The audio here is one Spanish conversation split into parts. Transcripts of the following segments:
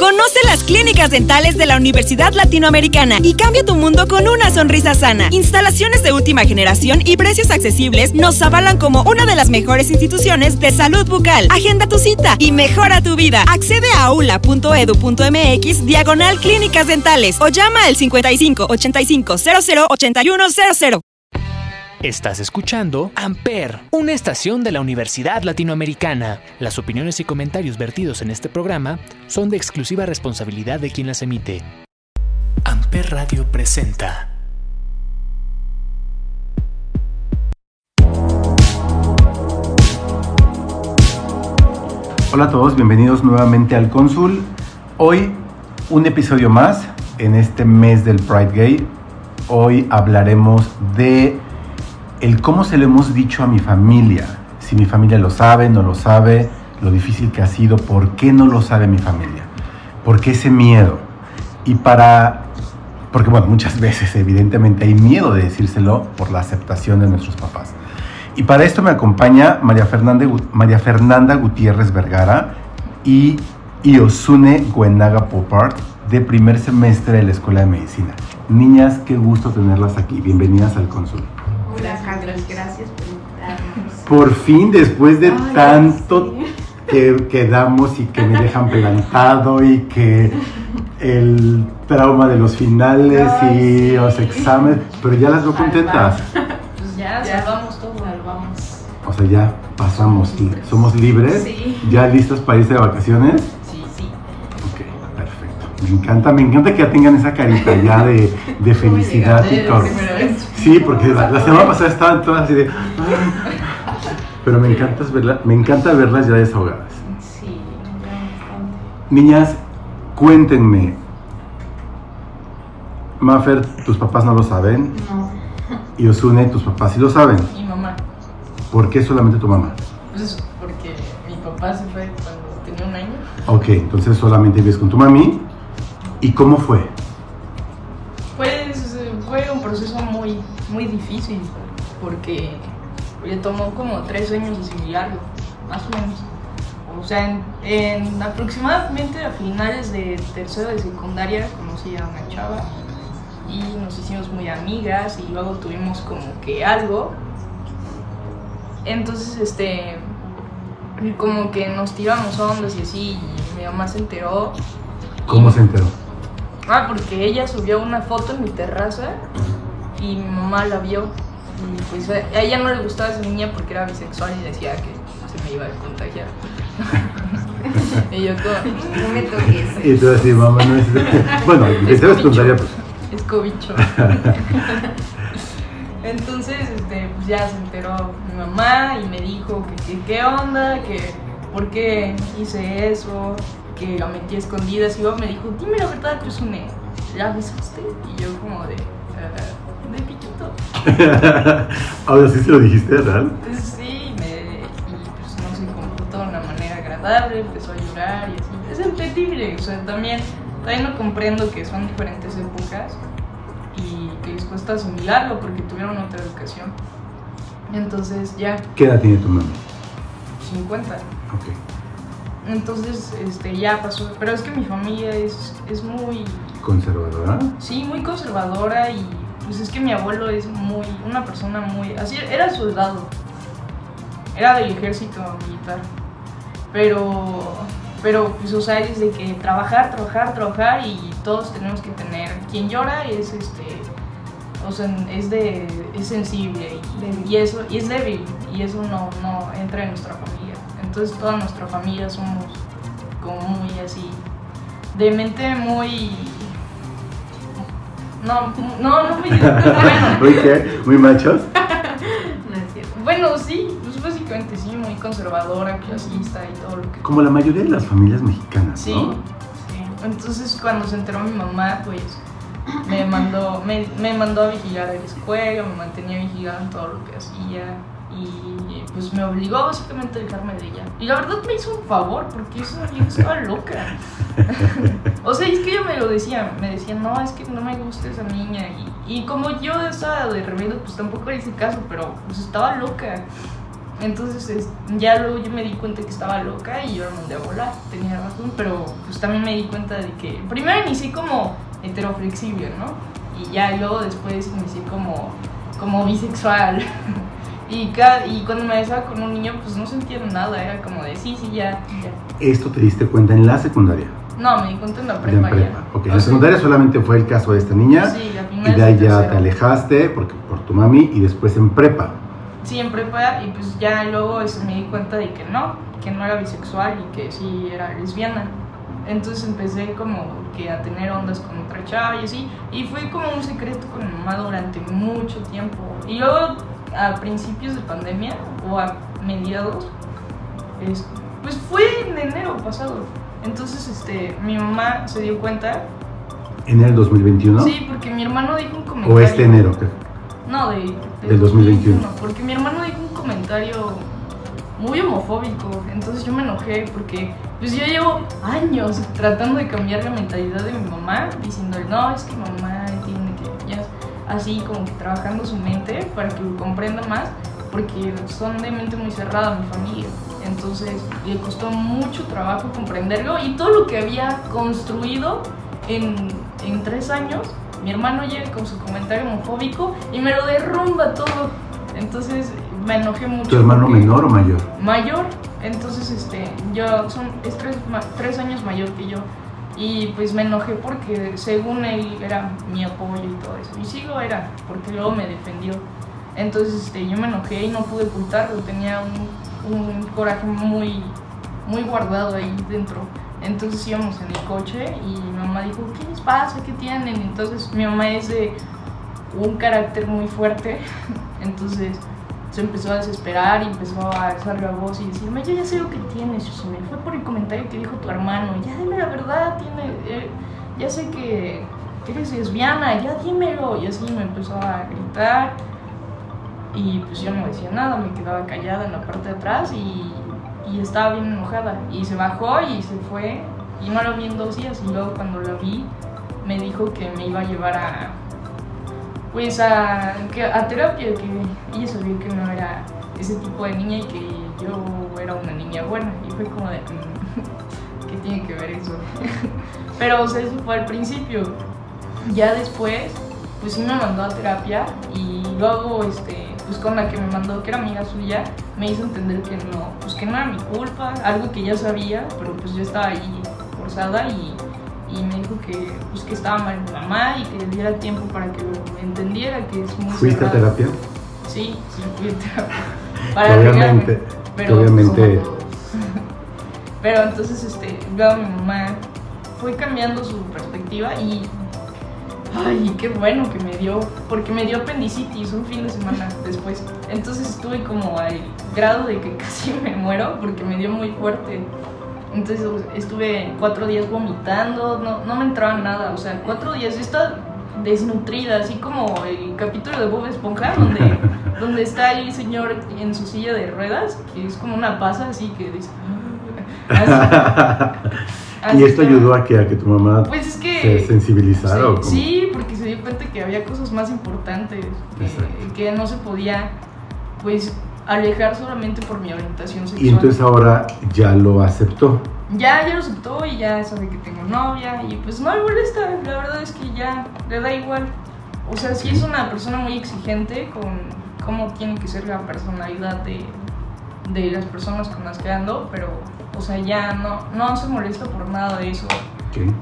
Conoce las clínicas dentales de la Universidad Latinoamericana y cambia tu mundo con una sonrisa sana. Instalaciones de última generación y precios accesibles nos avalan como una de las mejores instituciones de salud bucal. Agenda tu cita y mejora tu vida. Accede a aula.edu.mx diagonal clínicas dentales o llama al 55 85 00 81 00. Estás escuchando Amper, una estación de la Universidad Latinoamericana. Las opiniones y comentarios vertidos en este programa son de exclusiva responsabilidad de quien las emite. Amper Radio presenta. Hola a todos, bienvenidos nuevamente al Cónsul. Hoy un episodio más en este mes del Pride Gay. Hoy hablaremos de el cómo se lo hemos dicho a mi familia, si mi familia lo sabe, no lo sabe, lo difícil que ha sido, por qué no lo sabe mi familia, por qué ese miedo. Y para, porque bueno, muchas veces evidentemente hay miedo de decírselo por la aceptación de nuestros papás. Y para esto me acompaña María Fernanda, Gutiérrez Vergara y Iosune Guenaga Popart de primer semestre de la Escuela de Medicina. Niñas, qué gusto tenerlas aquí. Bienvenidas al consultorio. Carlos, gracias por invitarnos. Por fin, después de tanto que quedamos y que me dejan plantado y que el trauma de los finales y los exámenes, pero ya las veo contentas. Pues ya, salvamos todo. Salvamos. O sea, ya pasamos, somos libres, Sí. ya listas para irse de vacaciones. Sí, sí. Ok, perfecto. Me encanta, me encanta que ya tengan esa carita ya de, de felicidad y todo. Sí, porque la, la semana pasada estaban todas así de. "Ah". Pero me encanta, verla- me encanta verlas ya desahogadas. Sí. Niñas, cuéntenme. Maffer, tus papás no lo saben. No, Y Osune, tus papás sí lo saben. Mi mamá, ¿Por qué solamente tu mamá? pues porque mi papá se fue cuando tenía un año. Ok, entonces solamente vives con tu mami. ¿Y cómo fue? Muy, difícil porque le tomó como tres años asimilarlo, más o menos. O sea, en, en aproximadamente a finales de tercero de secundaria conocí a una chava y nos hicimos muy amigas y luego tuvimos como que algo. Entonces, este, como que nos tiramos ondas y así y mi mamá se enteró ¿Cómo se enteró? Ah, porque ella subió una foto en mi terraza y mi mamá la vio. Y pues a ella no le gustaba esa niña porque era bisexual y decía que se me iba a contagiar. y yo como, no me toques. Y tú así, mamá, no es. Bueno, ser cobicho. secundaria, pues. es cobicho. Entonces, este, pues ya se enteró mi mamá y me dijo que, que qué onda, que por qué hice eso, que la metí a escondidas. Y luego me dijo, dime la verdad, pues une, ¿la besaste? Y yo como de, "Ah, de piquito. Ahora sí se lo dijiste, ¿verdad? Pues sí, me, y pues no se comportó de una manera agradable, empezó a llorar y así. Es entendible, o sea, también, también no comprendo que son diferentes épocas y que les cuesta asimilarlo porque tuvieron otra educación. Entonces ya, ¿Qué edad tiene tu mami? 50. Ok. Entonces este, ya pasó, pero es que mi familia es, es muy, ¿Conservadora? sí, muy conservadora y pues es que mi abuelo es muy, una persona muy, así, era soldado, era del ejército militar, pero, pero pues o sea, es de que trabajar, trabajar, trabajar y todos tenemos que tener, quien llora es este, o sea, es de, es sensible y, y eso, y es débil y eso no, no entra en nuestra familia, entonces toda nuestra familia somos como muy así, de mente muy... No, no, no muy... Bueno, ¿Muy qué? ¿Muy machos? No es cierto. bueno, sí, pues básicamente sí, muy conservadora, clasista y todo lo que... Como la mayoría de las familias mexicanas, Sí, ¿no? sí. Entonces cuando se enteró mi mamá, pues me mandó, me, me mandó a vigilar la escuela, me mantenía vigilada en todo lo que hacía y pues me obligó básicamente a dejarme de ella. Y la verdad me hizo un favor porque esa vieja estaba loca. o sea, es que ella me lo decía, me decía, no, es que no me gusta esa niña. Y, y como yo estaba de rebelde, pues tampoco le hice caso, pero pues estaba loca. Entonces es- ya luego yo me di cuenta que estaba loca y yo era mandé a volar, tenía razón, pero pues también me di cuenta de que primero inicié como heteroflexible, ¿no? Y ya luego después inicié como, como bisexual. y, cada, y cuando me besaba con un niño pues no sentía nada, era como de sí, sí, ya, ya. Esto te diste cuenta en la secundaria. No, me di cuenta en la prepa. en prepa. ya. Ok, O en la secundaria solamente fue el caso de esta niña. Sí, Y de ahí ya te alejaste porque, por tu mami y después en prepa. Sí, en prepa y pues ya luego me di cuenta de que no, que no era bisexual y que sí era lesbiana. Entonces empecé como que a tener ondas con otra chava y así. Y fue como un secreto con mi mamá durante mucho tiempo. Y luego a principios de pandemia o a mediados, es- pues fue en enero pasado. Entonces este, mi mamá se dio cuenta. ¿En el 2021? Sí, porque mi hermano dijo un comentario. ¿O este enero? qué? No, de, Del 2021. Porque mi hermano dijo un comentario muy homofóbico. Entonces yo me enojé porque pues yo llevo años tratando de cambiar la mentalidad de mi mamá, diciendo, no, es que mamá así como que trabajando su mente para que lo comprenda más, porque son de mente muy cerrada mi familia. Entonces le costó mucho trabajo comprenderlo y todo lo que había construido en, en tres años, mi hermano llega con su comentario homofóbico y me lo derrumba todo. Entonces me enojé mucho. ¿Tu hermano menor o mayor? mayor, entonces este, yo son, es tres, tres años mayor que yo. Y pues me enojé porque según él era mi apoyo y todo eso. Y sigo era, porque luego me defendió. Entonces este, yo me enojé y no pude ocultarlo, tenía un, coraje muy, muy guardado ahí dentro. Entonces íbamos en el coche y mi mamá dijo, ¿qué les pasa? ¿Qué tienen? Entonces mi mamá es de un carácter muy fuerte. Entonces se empezó a desesperar y empezó a alzar la voz y decirme, yo ya sé lo que tienes, Susana, fue por el comentario que dijo tu hermano, ya dime la verdad, tiene, eh, ya sé que eres lesbiana, ya dímelo. Y así me empezó a gritar y pues yo no decía nada, me quedaba callada en la parte de atrás y, y estaba bien enojada. Y se bajó y se fue y no la vi en dos días y luego cuando la vi me dijo que me iba a llevar a pues a, a terapia, que ella sabía que no era ese tipo de niña y que yo era una niña buena. Y fue como de, mm, ¿qué tiene que ver eso? Pero o eso fue al principio. Ya después, pues sí me mandó a terapia y luego, este, pues con la que me mandó, que era amiga suya, me hizo entender que no, pues que no era mi culpa, algo que ya sabía, pero pues yo estaba ahí forzada y, y me dijo que, pues, que estaba mal mi mamá y que le diera tiempo para que lo entendiera, que es muy ¿Fuiste a terapia? Sí, sí, fui a terapia. Arreglarme, obviamente, pero obviamente. Pero entonces, este, luego mi mamá fue cambiando su perspectiva y. Ay, qué bueno que me dio, porque me dio apendicitis un fin de semana después. Entonces estuve como al grado de que casi me muero porque me dio muy fuerte. Entonces estuve cuatro días vomitando, no, no me entraba nada, o sea, cuatro días yo estaba desnutrida, así como el capítulo de Bob Esponja, donde, donde está el señor en su silla de ruedas, que es como una pasa así que dice... "Ah". Así- ¿Y esto ayudó a que, a que tu mamá Pues es que... se sensibilizara Sí, porque se dio cuenta que había cosas más importantes, que, que no se podía, pues, alejar solamente por mi orientación sexual. Y entonces ahora ya lo aceptó. Ya, ya lo aceptó y ya sabe que tengo novia y pues no me molesta, la verdad es que ya le da igual. O sea, sí es una persona muy exigente con cómo tiene que ser la personalidad de, de las personas con las que ando, pero, o sea, ya no, no se molesta por nada de eso.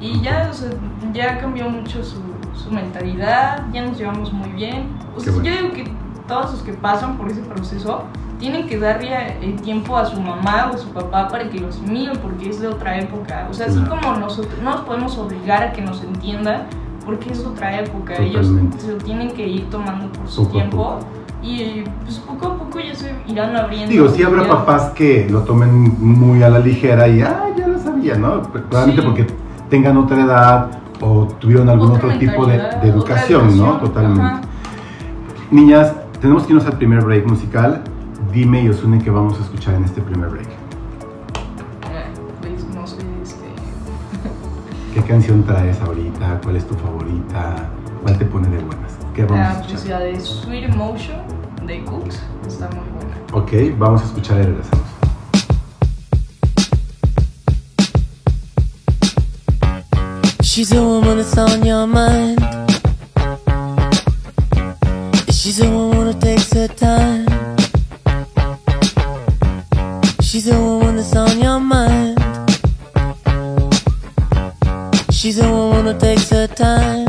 Y ya, o sea, ya cambió mucho su, su mentalidad, ya nos llevamos muy bien. O sea, bueno. yo digo que todos los que pasan por ese proceso tienen que darle el tiempo a su mamá o a su papá para que lo asimilen porque es de otra época. O sea, así como nosotros no nos podemos obligar a que nos entiendan porque es otra época. Ellos Totalmente. se lo tienen que ir tomando por su Poco tiempo. Y pues poco a poco ya se irán abriendo. Digo, sí habrá papás que lo tomen muy a la ligera y, ah, ya lo sabía, ¿no? Probablemente Sí. porque tengan otra edad o tuvieron algún Otra otro tipo de, de otra educación, ¿no? educación, Totalmente. ajá. Niñas, tenemos que irnos al primer break musical. Dime, Yosune, que vamos a escuchar en este primer break. Eh, pues, no este. ¿Qué canción traes ahorita? ¿Cuál es tu favorita? ¿Cuál te pone de buenas? ¿Qué vamos La a escuchar? La de Sweet Emotion de Cooks está muy buena. Ok, vamos a escuchar y regresamos. She's the woman that's on your mind. She's the one who takes her time. She's the one that's on your mind. She's the one who takes her time.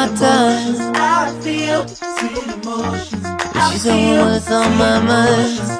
my times. I feel the same emotions. She's the one that's on my mind.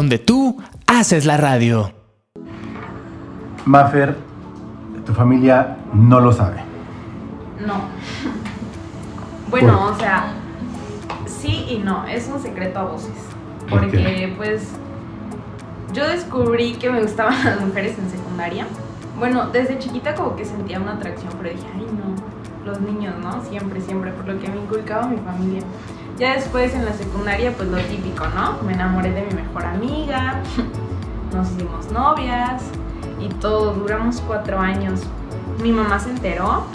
Donde tú haces la radio. Mafer, tu familia no lo sabe. No. Bueno, ¿Por? o sea, sí y no, es un secreto a voces. ¿Por Porque qué? pues yo descubrí que me gustaban las mujeres en secundaria. Bueno, desde chiquita como que sentía una atracción, pero dije, ay no, los niños, ¿no? Siempre, siempre, por lo que me inculcaba mi familia. Ya después en la secundaria, pues lo típico, ¿no? Me enamoré de mi mejor amiga, nos hicimos novias y todo, duramos cuatro años. Mi mamá se enteró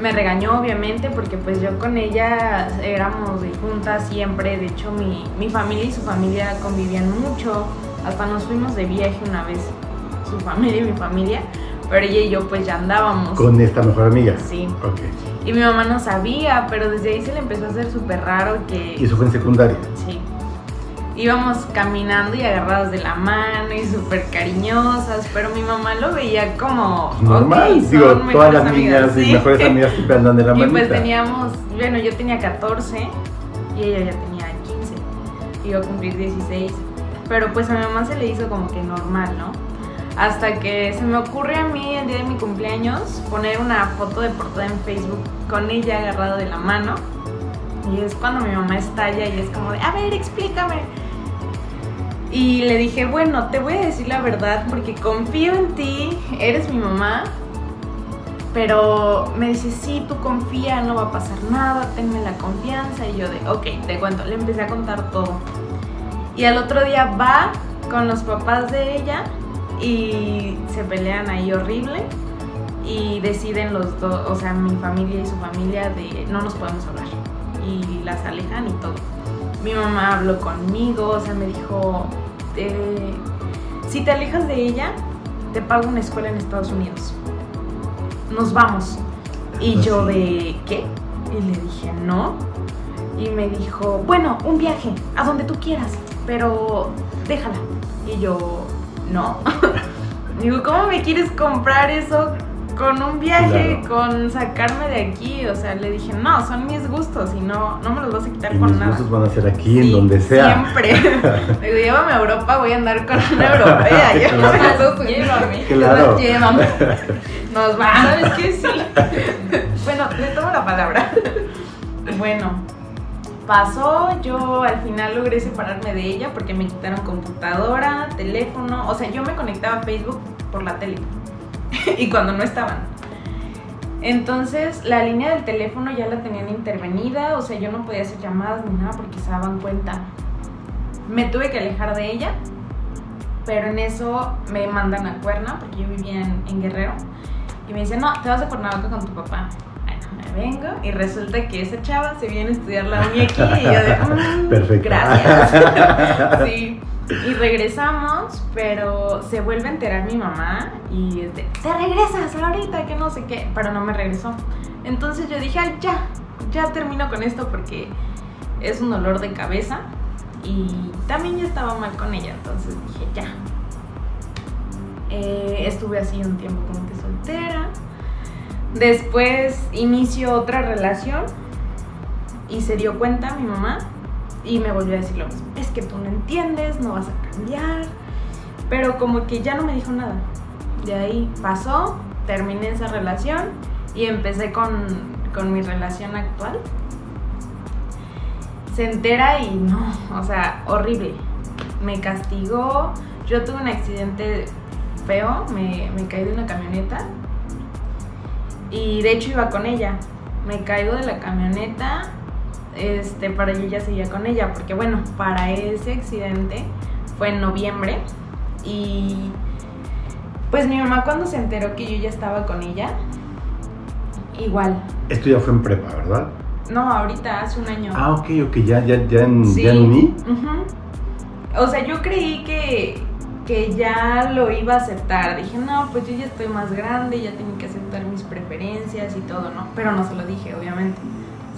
me regañó obviamente porque pues yo con ella éramos de juntas siempre, de hecho mi, mi familia y su familia convivían mucho, hasta nos fuimos de viaje una vez, su familia y mi familia, pero ella y yo pues ya andábamos. Con esta mejor amiga. Sí. Ok. Y mi mamá no sabía, pero desde ahí se le empezó a hacer súper raro que... Y eso fue en secundaria. Sí. Íbamos caminando y agarradas de la mano y súper cariñosas, pero mi mamá lo veía como... Pues normal. "Ok, son Digo, todas las niñas amigas", y sí. mejores amigas siempre andan de la Y manita. pues teníamos, bueno, yo tenía 14 y ella ya tenía 15. Iba a cumplir 16. Pero pues a mi mamá se le hizo como que normal, ¿no? Hasta que se me ocurre a mí el día de mi cumpleaños poner una foto de portada en Facebook con ella agarrada de la mano. Y es cuando mi mamá estalla y es como de, a ver, explícame. Y le dije, bueno, te voy a decir la verdad porque confío en ti, eres mi mamá, pero me dice, sí, tú confía, no va a pasar nada, tenme la confianza. Y yo de, ok, te cuento, le empecé a contar todo. Y al otro día va con los papás de ella y se pelean ahí horrible y deciden los dos, o sea, mi familia y su familia de no nos podemos hablar y las alejan y todo. Mi mamá habló conmigo, o sea, me dijo, eh, si te alejas de ella, te pago una escuela en Estados Unidos. Nos vamos. Y yo de, ¿qué? Y le dije, no. Y me dijo, bueno, un viaje, a donde tú quieras, pero déjala. Y yo, no. Digo, ¿cómo me quieres comprar eso con un viaje, Claro. con sacarme de aquí? O sea, le dije, no, son mis gustos y no, no me los vas a quitar Y con mis nada. gustos van a ser aquí, en donde sea. Siempre. Digo, llévame a Europa, voy a andar con una europea. Llévame a Unidos. Llévame. Claro. Llévame. Nos vamos. ¿Sabes qué? Sí. Bueno, le tomo la palabra. Bueno, pasó, yo al final logré separarme de ella porque me quitaron computadora, teléfono, o sea, yo me conectaba a Facebook por la tele y cuando no estaban. Entonces la línea del teléfono ya la tenían intervenida, o sea, yo no podía hacer llamadas ni nada porque se daban cuenta. Me tuve que alejar de ella, pero en eso me mandan a Cuerna porque yo vivía en, en Guerrero y me dicen, no, te vas a Cuernavaca con tu papá. Vengo y resulta que esa chava se viene a estudiar la uni aquí y yo de, "Mm, Perfecto. gracias. sí. Y regresamos, pero se vuelve a enterar mi mamá y es de, te regresas ahorita, que no sé qué, pero no me regresó. Entonces yo dije, "Ay, ya, ya termino con esto porque es un dolor de cabeza y también ya estaba mal con ella, entonces dije, ya. Eh, estuve así un tiempo como que soltera. Después inicio otra relación y se dio cuenta mi mamá y me volvió a decir lo mismo. Es que tú no entiendes, no vas a cambiar. Pero como que ya no me dijo nada. De ahí pasó, terminé esa relación y empecé con, con mi relación actual. Se entera y no, o sea, horrible. Me castigó. Yo tuve un accidente feo, me, me caí de una camioneta y de hecho iba con ella. Me caigo de la camioneta, este, para yo ya seguía con ella, porque bueno, para ese accidente fue en noviembre y pues mi mamá cuando se enteró que yo ya estaba con ella, igual. Esto ya fue en prepa, ¿verdad? No, ahorita hace un año. Ah, ok, ok, ya, ya, ya en, Sí. ya en uni. Ujú. O sea, yo creí que, que ya lo iba a aceptar. Dije, no, pues yo ya estoy más grande, ya tengo que aceptar mis preferencias y todo, ¿no? Pero no se lo dije, obviamente.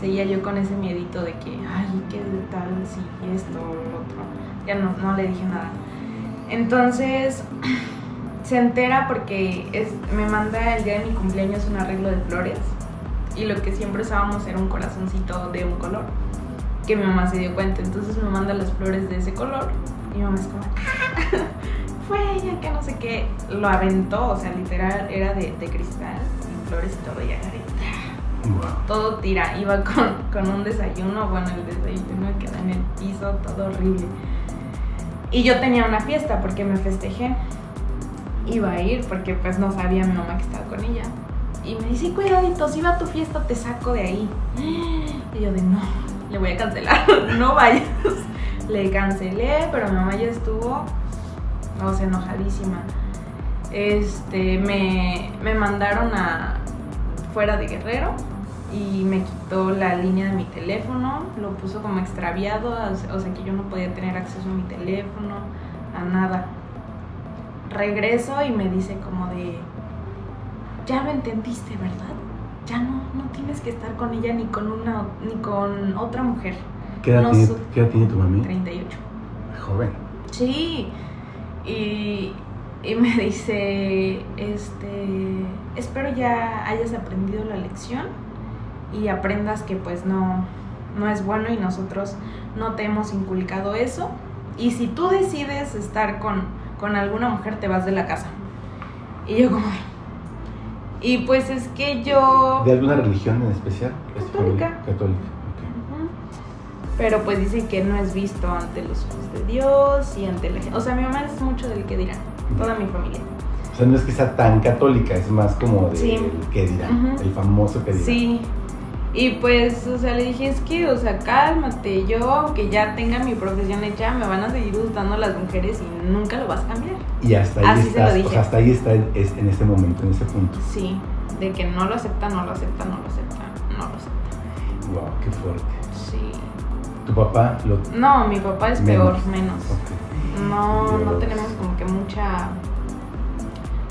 Seguía yo con ese miedito de que, ay, ¿qué tal si esto o otro? Ya no, no le dije nada. Entonces, se entera porque es, me manda el día de mi cumpleaños un arreglo de flores. Y lo que siempre usábamos era un corazoncito de un color. que mi mamá se dio cuenta. Entonces me manda las flores de ese color. Y mi mamá es como, "Ah, fue ella que no sé qué. Lo aventó, o sea, literal era de, de cristal, y flores y todo. Y agarré, Wow. todo tira. Iba con, con un desayuno, bueno, el desayuno quedó en el piso, todo horrible. Y yo tenía una fiesta porque me festejé. Iba a ir porque pues no sabía mi mamá que estaba con ella. Y me dice, cuidadito, si va a tu fiesta te saco de ahí. Y yo de no, le voy a cancelar, no vayas. Le cancelé, pero mi mamá ya estuvo, o sea, enojadísima. Este, me, me mandaron a fuera de Guerrero y me quitó la línea de mi teléfono, lo puso como extraviado, o sea- que yo no podía tener acceso a mi teléfono, a nada. Regreso y me dice como de, ya lo entendiste, ¿verdad? Ya no, no tienes que estar con ella ni con una ni con otra mujer. ¿Qué edad, No tiene, qué edad tiene tu mami? 38. Joven. Sí. Y, y me dice, este, espero ya hayas aprendido la lección y aprendas que pues no, no es bueno y nosotros no te hemos inculcado eso. Y si tú decides estar con, con alguna mujer, te vas de la casa. Y yo como... Y pues es que yo... ¿De alguna religión en especial? ¿Es tu Católica. Católica. Pero pues dicen que no es visto ante los ojos de Dios y ante la gente. O sea, mi mamá es mucho del que dirán, toda mi familia. O sea, no es que sea tan católica, es más como de Sí. que dirán, el famoso que dirán. Sí. Y pues, o sea, le dije, es que, o sea, cálmate, yo, aunque ya tenga mi profesión hecha, me van a seguir gustando las mujeres y nunca lo vas a cambiar. Y hasta ahí Así se lo estás, o dije. sea, hasta ahí está en, es- en ese momento, en ese punto. Sí, de que no lo acepta, no lo acepta, no lo acepta, no lo acepta. Wow, qué fuerte. Sí. ¿Tu papá lo No, mi papá es peor, menos. No, no tenemos como que mucha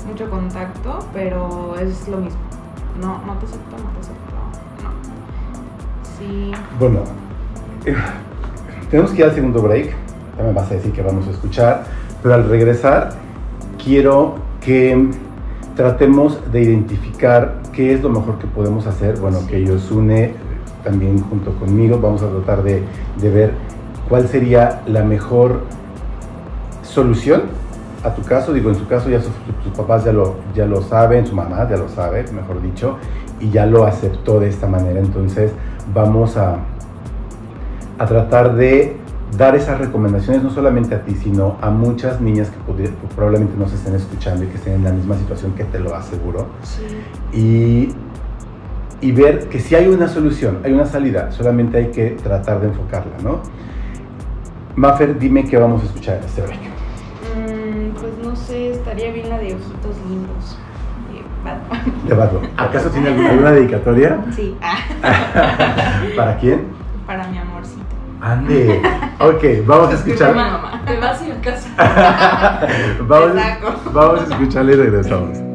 mucho contacto, pero es lo mismo. No, no te acepto, no te acepto. No. Sí. Bueno, eh, tenemos que ir al segundo break. Me vas a decir que vamos a escuchar. Pero al regresar, quiero que tratemos de identificar qué es lo mejor que podemos hacer. Bueno, que Yosune también junto conmigo vamos a tratar de, de ver cuál sería la mejor solución a tu caso. Digo, en su caso ya sus, sus papás ya lo, ya lo saben, su mamá ya lo sabe, mejor dicho, y ya lo aceptó de esta manera. Entonces vamos a, a tratar de dar esas recomendaciones no solamente a ti, sino a muchas niñas que probablemente nos estén escuchando y que estén en la misma situación que te lo aseguro. Sí. Y, y ver que si hay una solución, hay una salida, solamente hay que tratar de enfocarla, ¿no? Maffer, dime qué vamos a escuchar en este break. Mm, pues no sé, estaría bien la de ojitos lindos. de Batman. De Batman. ¿Acaso tiene alguna, alguna dedicatoria? Sí, ¿Para quién? para mi amorcito. Ande. Ok, vamos a escuchar. mamá. Te vas a ir a casa. vamos, vamos a escucharle y regresamos.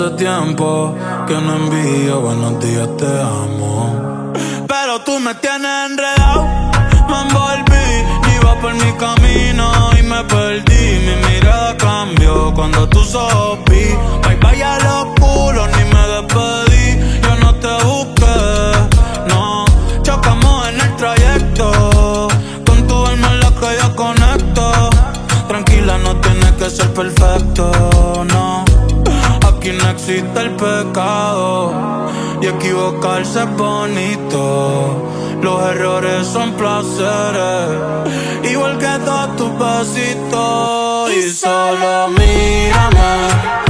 Hace tiempo que no envío buenos días, te amo. Pero tú me tienes enredado, me envolví, iba por mi camino y me perdí. Mi mirada cambió cuando tú sopí. Bye bye a los culos, ni me despedí. Yo no te busqué, no. Chocamos en el trayecto. Con tu alma es la que yo conecto. Tranquila, no tienes que ser perfecto, no. Aquí no existe el pecado. equivocarse es bonito. Los errores son placeres, igual que todos tus besitos. Y solo mírame.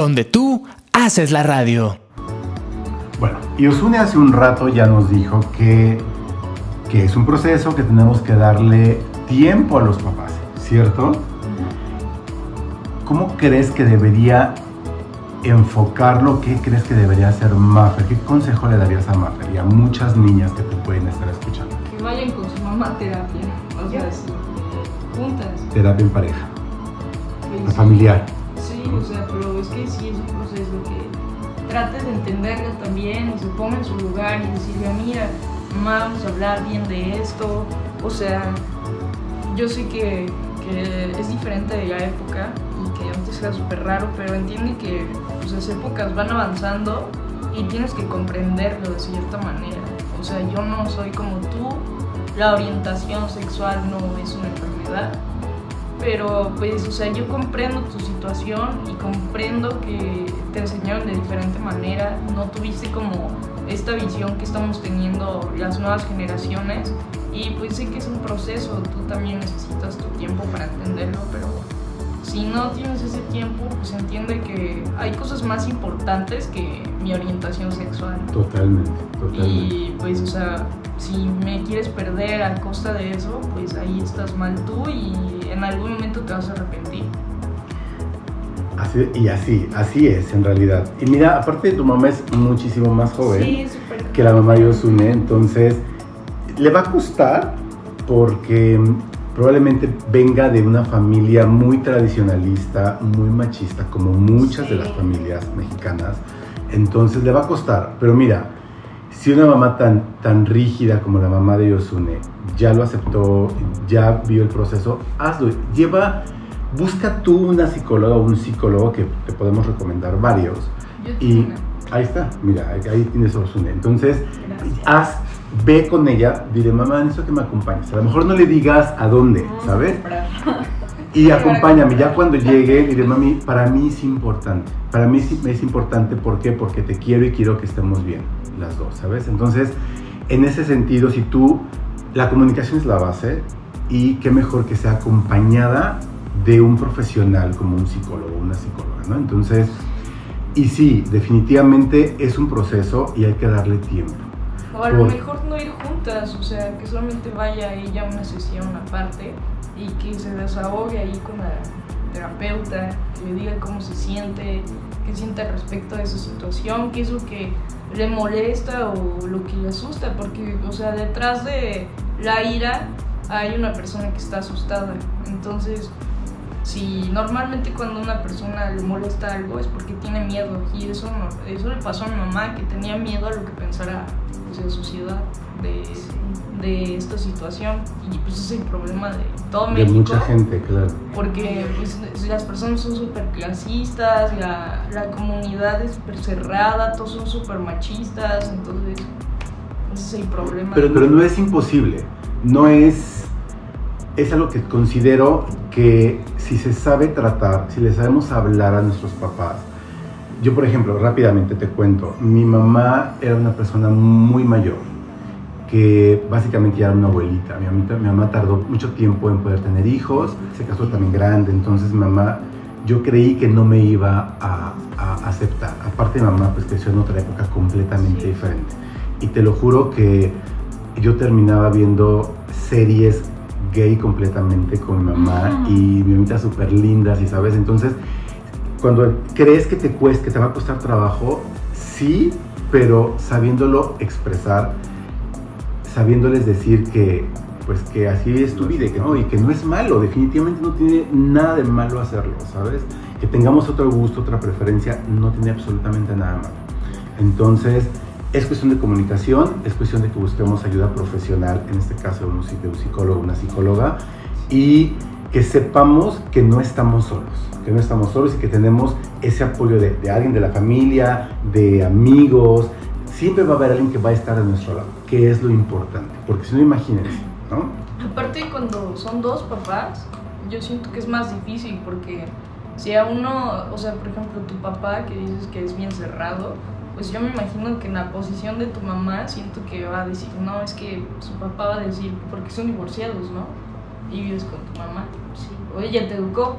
donde tú haces la radio. Bueno, y Osune hace un rato ya nos dijo que, que es un proceso que tenemos que darle tiempo a los papás, ¿cierto? ¿Cómo crees que debería enfocarlo? ¿Qué crees que debería hacer Maffer? ¿Qué consejo le darías a Maffer y a muchas niñas que te pueden estar escuchando? Que vayan con su mamá a terapia. O sea, sí, juntas. Terapia en pareja, pues, familiar. O sea, pero es que sí es un proceso que trates de entenderla también y se ponga en su lugar y decirle, mira, mamá, vamos a hablar bien de esto. O sea, yo sé que, que es diferente de la época y que antes era súper raro, pero entiende que pues, las épocas van avanzando y tienes que comprenderlo de cierta manera. O sea, yo no soy como tú, la orientación sexual no es una enfermedad, pero pues, o sea, yo comprendo tu situación y comprendo que te enseñaron de diferente manera, no tuviste como esta visión que estamos teniendo las nuevas generaciones. Y pues sé que es un proceso, tú también necesitas tu tiempo para entenderlo, pero si no tienes ese tiempo, pues entiende que hay cosas más importantes que mi orientación sexual. Totalmente, totalmente. Y pues, o sea, si me quieres perder a costa de eso, pues ahí estás mal tú y en algún momento te vas a arrepentir. Así- y así, así es en realidad. Y mira, aparte tu mamá es muchísimo más joven. Sí, que la mamá de Osune, entonces le va a costar porque probablemente venga de una familia muy tradicionalista, muy machista, como muchas de las familias mexicanas, entonces le va a costar, pero mira, si una mamá tan, tan rígida como la mamá de Yosune ya lo aceptó, ya vio el proceso, hazlo, lleva, busca tú una psicóloga o un psicólogo que te podemos recomendar varios, Yo y una. ahí está, mira, ahí- tienes a Osune. Entonces, Gracias. haz, ve con ella, dile, mamá, necesito que me acompañes. A lo mejor no le digas a dónde, Vamos a ¿sabes? Y acompáñame, ya cuando llegue, dile, mami, para mí es importante. Para mí sí es importante, ¿por qué? Porque te quiero y quiero que estemos bien, las dos, ¿sabes? Entonces, en ese sentido, si tú, la comunicación es la base, y qué mejor que sea acompañada de un profesional como un psicólogo una psicóloga, ¿no? Entonces, y sí, definitivamente es un proceso y hay que darle tiempo. O a lo mejor no ir juntas, o sea, que solamente vaya ella a una sesión aparte y que se desahogue ahí con la terapeuta, que le diga cómo se siente, qué siente respecto de esa situación, qué es lo que le molesta o lo que le asusta, porque, o sea, detrás de la ira hay una persona que está asustada. Entonces, si normalmente cuando a una persona le molesta algo es porque tiene miedo y eso no- eso le pasó a mi mamá que tenía miedo a lo que pensara pues, la sociedad de, de esta situación y pues es el problema de todo De México mucha gente, claro. porque pues, las personas son súper clasistas la, la comunidad es súper cerrada todos son súper machistas entonces ese es el problema Pero, pero no es imposible, no es, es algo que considero que si se sabe tratar, si le sabemos hablar a nuestros papás, yo por ejemplo, rápidamente te cuento, mi mamá era una persona muy mayor, que básicamente ya era una abuelita, mi mamá, mi mamá tardó mucho tiempo en poder tener hijos, se casó también grande, entonces mamá, yo creí que no me iba a, a aceptar, aparte mi mamá pues creció en otra época completamente Sí. diferente, y te lo juro que yo terminaba viendo series gay completamente con mi mamá y mi mamita súper lindas y sabes, entonces cuando crees que te cuesta, que te va a costar trabajo, sí, pero sabiéndolo expresar, sabiéndoles decir que pues que así es tu vida y que no, y que no es malo, definitivamente no tiene nada de malo hacerlo, ¿sabes? Que tengamos otro gusto, otra preferencia, no tiene absolutamente nada malo. Entonces, es cuestión de comunicación, es cuestión de que busquemos ayuda profesional, en este caso de un, psicólogo, una psicóloga, y que sepamos que no estamos solos, que no estamos solos y que tenemos ese apoyo de, de alguien de la familia, de amigos, siempre va a haber alguien que va a estar a nuestro lado, que es lo importante, porque si no, imagínense, ¿no? Aparte cuando son dos papás, yo siento que es más difícil porque si a uno, o sea, por ejemplo, tu papá que dices que es bien cerrado, pues yo me imagino que en la posición de tu mamá siento que va a decir, no, es que su papá va a decir, porque son divorciados, ¿no? Y vives con tu mamá, sí, o ella te educó.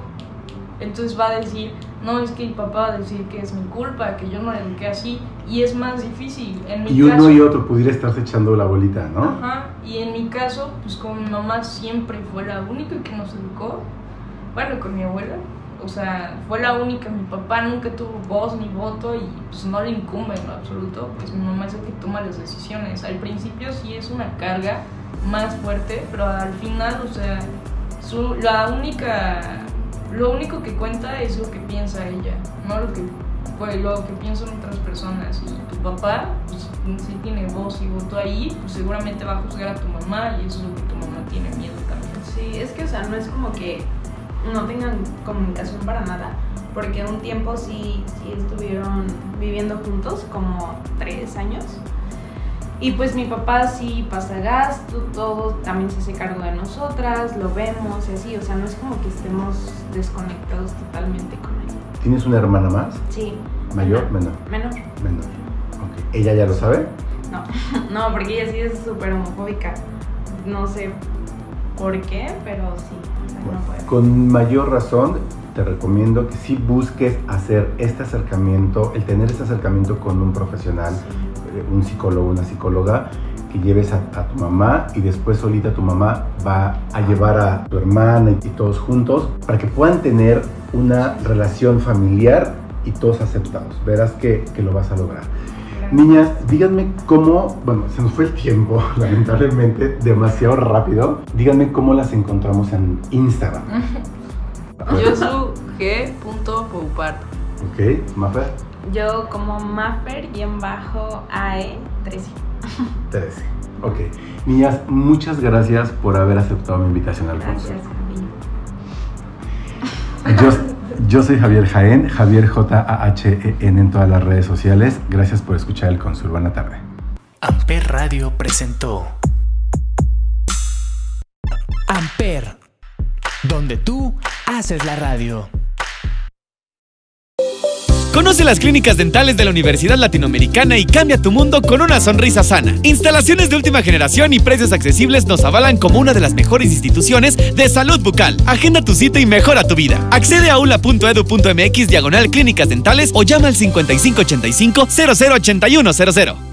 Entonces va a decir, no, es que el papá va a decir que es mi culpa, que yo no le eduqué así, y es más difícil. En mi Y uno caso, y otro pudiera estarse echando la bolita, ¿no? Ajá, y en mi caso, pues con mi mamá siempre fue la única que nos educó. Bueno, con mi abuela, o sea, fue la única. Mi papá nunca tuvo voz ni voto y pues no le incumbe en lo absoluto. Pues mi mamá es la que toma las decisiones. Al principio sí es una carga más fuerte, pero al final, o sea, su, la única, lo único que cuenta es lo que piensa ella, no lo que pues, lo que piensan otras personas. Y tu papá, pues si tiene voz y voto ahí, pues seguramente va a juzgar a tu mamá y eso es lo que tu mamá tiene miedo también. Sí, es que, o sea, no es como que no tengan comunicación para nada, porque un tiempo sí, sí estuvieron viviendo juntos, como tres años. Y pues mi papá sí pasa gasto, todo, también se hace cargo de nosotras, lo vemos y así, o sea, no es como que estemos desconectados totalmente con él. ¿Tienes una hermana más? Sí. ¿Mayor? Menor. Menor. Menor. Ok. ¿Ella ya lo sabe? No, no, porque ella sí es súper homofóbica. No sé por qué, pero sí. Con mayor razón, te recomiendo que sí busques hacer este acercamiento, el tener este acercamiento con un profesional, eh, un psicólogo, una psicóloga, que lleves a, tu mamá y después solita tu mamá va a llevar a tu hermana y, y todos juntos para que puedan tener una relación familiar y todos aceptados. Verás que, que lo vas a lograr. Niñas, díganme cómo, bueno, se nos fue el tiempo, lamentablemente, demasiado rápido. Díganme cómo las encontramos en Instagram. Yo soy g.poupart. Ok, Mafer, Yo como Maffer-AE13. 13. Ok. Niñas, muchas gracias por haber aceptado mi invitación al curso. Gracias, Javi. Yo, yo soy Javier Jaén, Javier J-A-H-E-N en todas las redes sociales. Gracias por escuchar el Consul. Buena tarde. Amper Radio presentó Amper, donde tú haces la radio. Conoce las clínicas dentales de la Universidad Latinoamericana y cambia tu mundo con una sonrisa sana. Instalaciones de última generación y precios accesibles nos avalan como una de las mejores instituciones de salud bucal. Agenda tu cita y mejora tu vida. Accede a ula.edu.mx diagonal clínicas dentales o llama al 5585 008100.